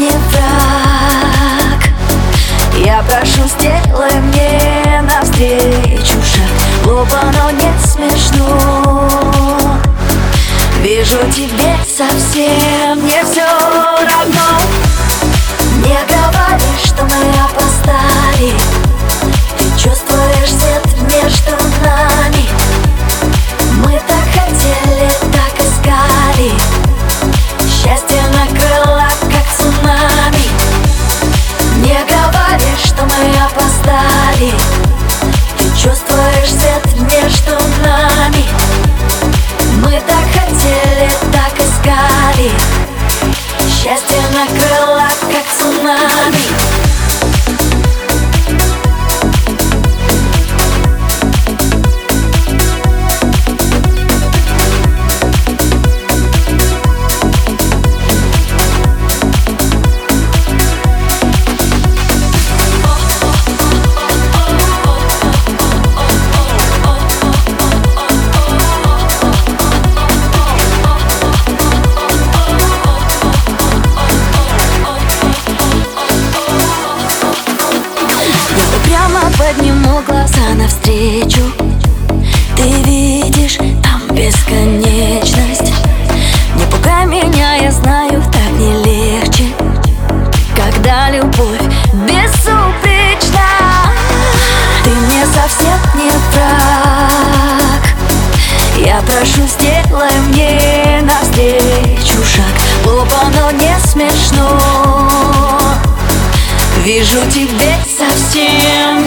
не враг. Я прошу, сделай мне навстречу шаг. Глупо, но не смешно. Вижу тебе совсем не все бесконечность. Не пугай меня, я знаю, так не легче Когда любовь безупречна. Ты мне совсем не враг. Я прошу, сделай мне навстречу шаг. Глупо, но не смешно. Вижу тебе совсем